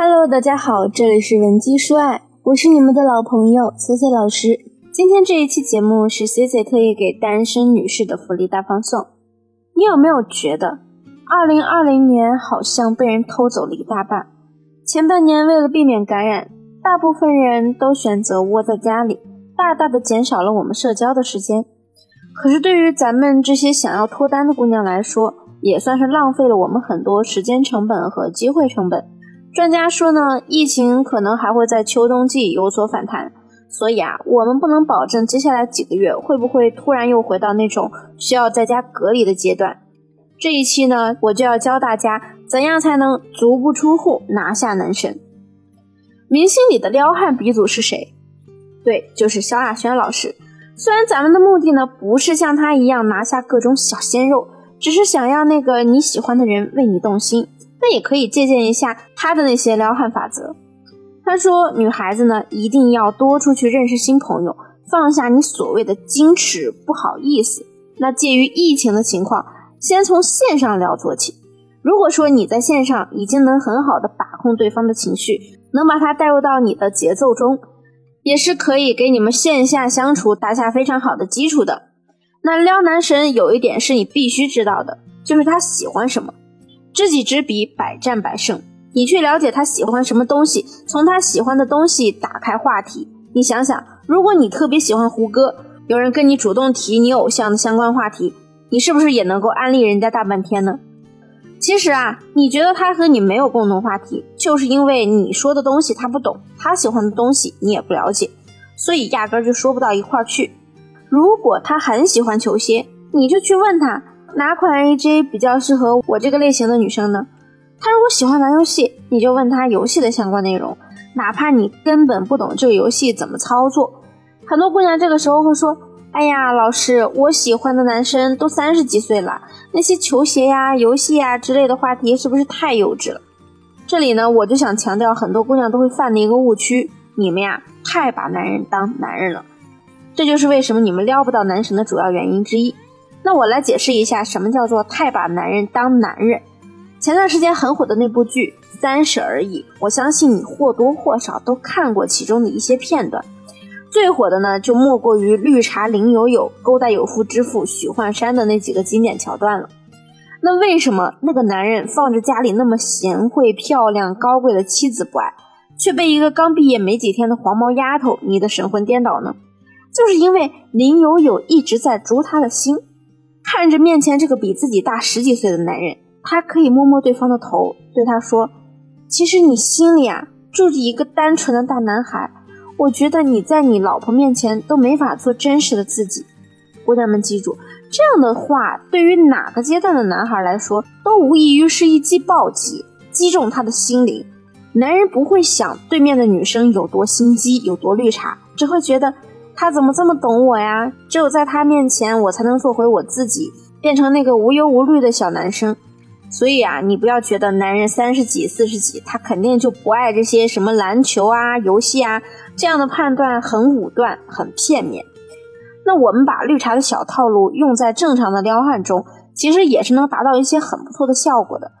Hello，大家好，这里是文姬说爱，我是你们的老朋友 C C 老师。今天这一期节目是 C C 特意给单身女士的福利大放送。你有没有觉得，二零二零年好像被人偷走了一大半？前半年为了避免感染，大部分人都选择窝在家里，大大的减少了我们社交的时间。可是对于咱们这些想要脱单的姑娘来说，也算是浪费了我们很多时间成本和机会成本。专家说呢，疫情可能还会在秋冬季有所反弹，所以啊，我们不能保证接下来几个月会不会突然又回到那种需要在家隔离的阶段。这一期呢，我就要教大家怎样才能足不出户拿下男神。明星里的撩汉鼻祖是谁？对，就是萧亚轩老师。虽然咱们的目的呢，不是像他一样拿下各种小鲜肉。只是想要那个你喜欢的人为你动心，那也可以借鉴一下他的那些撩汉法则。他说，女孩子呢一定要多出去认识新朋友，放下你所谓的矜持不好意思。那介于疫情的情况，先从线上聊做起。如果说你在线上已经能很好的把控对方的情绪，能把他带入到你的节奏中，也是可以给你们线下相处打下非常好的基础的。那撩男神有一点是你必须知道的，就是他喜欢什么。知己知彼，百战百胜。你去了解他喜欢什么东西，从他喜欢的东西打开话题。你想想，如果你特别喜欢胡歌，有人跟你主动提你偶像的相关话题，你是不是也能够安利人家大半天呢？其实啊，你觉得他和你没有共同话题，就是因为你说的东西他不懂，他喜欢的东西你也不了解，所以压根就说不到一块儿去。如果他很喜欢球鞋，你就去问他哪款 AJ 比较适合我这个类型的女生呢？她如果喜欢玩游戏，你就问她游戏的相关内容，哪怕你根本不懂这个游戏怎么操作。很多姑娘这个时候会说：“哎呀，老师，我喜欢的男生都三十几岁了，那些球鞋呀、游戏呀之类的话题是不是太幼稚了？”这里呢，我就想强调很多姑娘都会犯的一个误区：你们呀，太把男人当男人了。这就是为什么你们撩不到男神的主要原因之一。那我来解释一下，什么叫做太把男人当男人。前段时间很火的那部剧《三十而已》，我相信你或多或少都看过其中的一些片段。最火的呢，就莫过于绿茶林有有勾搭有妇之夫许幻山的那几个经典桥段了。那为什么那个男人放着家里那么贤惠、漂亮、高贵的妻子不爱，却被一个刚毕业没几天的黄毛丫头迷得神魂颠倒呢？就是因为林有有一直在捉他的心，看着面前这个比自己大十几岁的男人，他可以摸摸对方的头，对他说：“其实你心里啊住着一个单纯的大男孩，我觉得你在你老婆面前都没法做真实的自己。”姑娘们记住，这样的话对于哪个阶段的男孩来说，都无异于是一记暴击，击中他的心灵。男人不会想对面的女生有多心机，有多绿茶，只会觉得。他怎么这么懂我呀？只有在他面前，我才能做回我自己，变成那个无忧无虑的小男生。所以啊，你不要觉得男人三十几、四十几，他肯定就不爱这些什么篮球啊、游戏啊，这样的判断很武断、很片面。那我们把绿茶的小套路用在正常的撩汉中，其实也是能达到一些很不错的效果的。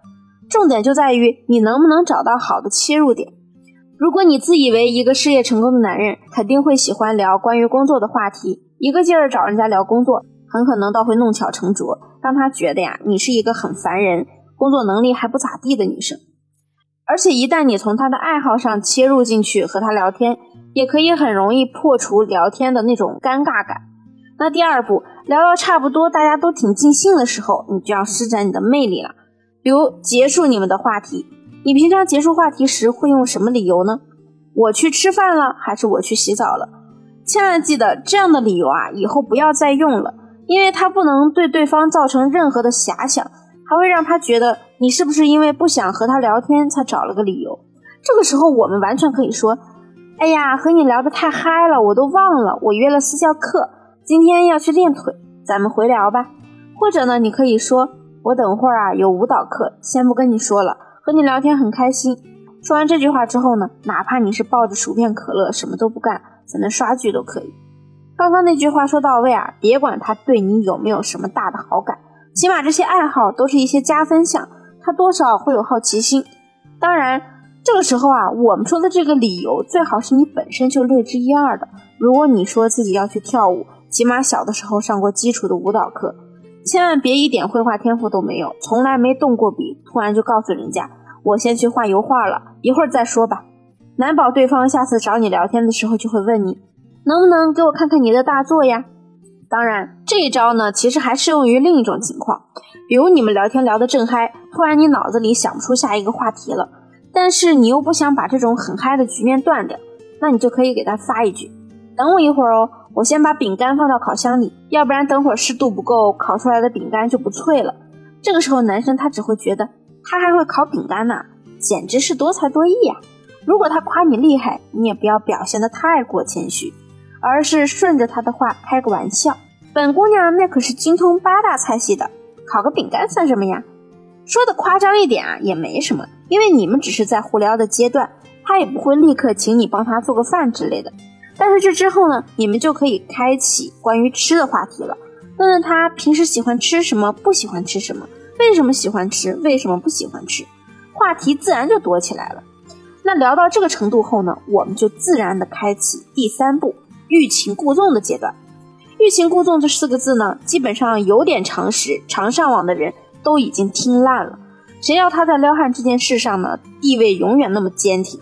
重点就在于你能不能找到好的切入点。如果你自以为一个事业成功的男人肯定会喜欢聊关于工作的话题，一个劲儿找人家聊工作，很可能倒会弄巧成拙，让他觉得呀，你是一个很烦人、工作能力还不咋地的女生。而且一旦你从他的爱好上切入进去和他聊天，也可以很容易破除聊天的那种尴尬感。那第二步，聊到差不多大家都挺尽兴的时候，你就要施展你的魅力了，比如结束你们的话题。你平常结束话题时会用什么理由呢？我去吃饭了，还是我去洗澡了？千万记得这样的理由啊，以后不要再用了，因为它不能对对方造成任何的遐想，还会让他觉得你是不是因为不想和他聊天才找了个理由。这个时候我们完全可以说：“哎呀，和你聊得太嗨了，我都忘了我约了私教课，今天要去练腿，咱们回聊吧。”或者呢，你可以说：“我等会儿啊有舞蹈课，先不跟你说了。”和你聊天很开心。说完这句话之后呢，哪怕你是抱着薯片、可乐，什么都不干，在那刷剧都可以。刚刚那句话说到位啊，别管他对你有没有什么大的好感，起码这些爱好都是一些加分项，他多少会有好奇心。当然，这个时候啊，我们说的这个理由最好是你本身就略知一二的。如果你说自己要去跳舞，起码小的时候上过基础的舞蹈课，千万别一点绘画天赋都没有，从来没动过笔，突然就告诉人家我先去画油画了，一会儿再说吧。难保对方下次找你聊天的时候就会问你，能不能给我看看你的大作呀？当然，这一招呢，其实还适用于另一种情况，比如你们聊天聊得正嗨，突然你脑子里想不出下一个话题了，但是你又不想把这种很嗨的局面断掉，那你就可以给他发一句：“等我一会儿哦，我先把饼干放到烤箱里，要不然等会儿湿度不够，烤出来的饼干就不脆了。”这个时候，男生他只会觉得他还会烤饼干呢，简直是多才多艺呀。如果他夸你厉害，你也不要表现得太过谦虚，而是顺着他的话开个玩笑。本姑娘那可是精通八大菜系的，烤个饼干算什么呀？说的夸张一点啊，也没什么，因为你们只是在互聊的阶段，他也不会立刻请你帮他做个饭之类的。但是这之后呢，你们就可以开启关于吃的话题了，问问他平时喜欢吃什么，不喜欢吃什么，为什么喜欢吃，为什么不喜欢吃，话题自然就多起来了。那聊到这个程度后呢，我们就自然的开启第三步欲擒故纵的阶段。欲擒故纵这四个字呢，基本上有点常识、常上网的人都已经听烂了。谁要他在撩汉这件事上呢，地位永远那么坚挺？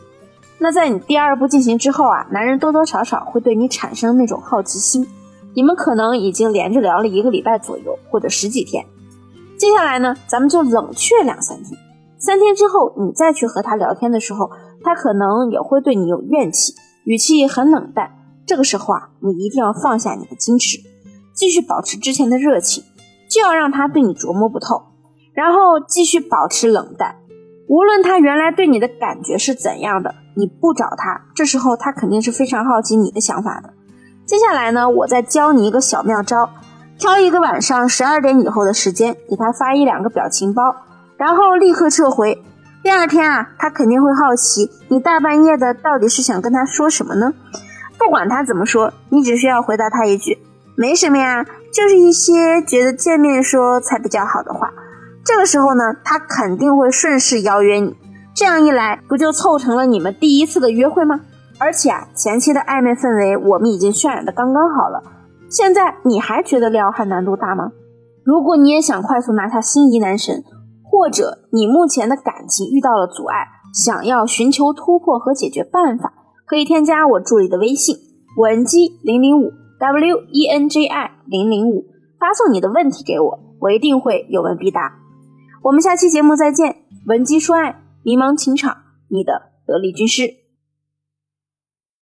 那在你第二步进行之后啊，男人多多少少会对你产生那种好奇心。你们可能已经连着聊了一个礼拜左右，或者十几天。接下来呢，咱们就冷却两三天。三天之后，你再去和他聊天的时候。他可能也会对你有怨气，语气很冷淡。这个时候啊，你一定要放下你的矜持，继续保持之前的热情，就要让他对你琢磨不透，然后继续保持冷淡。无论他原来对你的感觉是怎样的，你不找他，这时候他肯定是非常好奇你的想法的。接下来呢，我再教你一个小妙招：挑一个晚上十二点以后的时间，给他发一两个表情包，然后立刻撤回。第二天啊，他肯定会好奇你大半夜的到底是想跟他说什么呢？不管他怎么说，你只需要回答他一句“没什么呀”，就是一些觉得见面说才比较好的话。这个时候呢，他肯定会顺势邀约你。这样一来，不就凑成了你们第一次的约会吗？而且啊，前期的暧昧氛围我们已经渲染的刚刚好了。现在你还觉得撩汉难度大吗？如果你也想快速拿下心仪男神。或者你目前的感情遇到了阻碍，想要寻求突破和解决办法，可以添加我助理的微信文姬零零五 W E N J I 零零五，发送你的问题给我，我一定会有问必答。我们下期节目再见，文姬说爱，迷茫情场，你的得力军师。